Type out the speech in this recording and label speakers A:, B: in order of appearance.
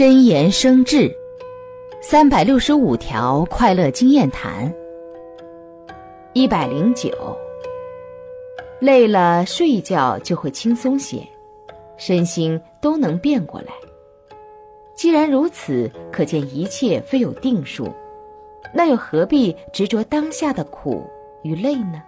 A: 真言生智三百六十五条快乐经验谈一百零九。累了睡一觉就会轻松些身心都能变过来。既然如此可见一切非有定数那又何必执着当下的苦与累呢？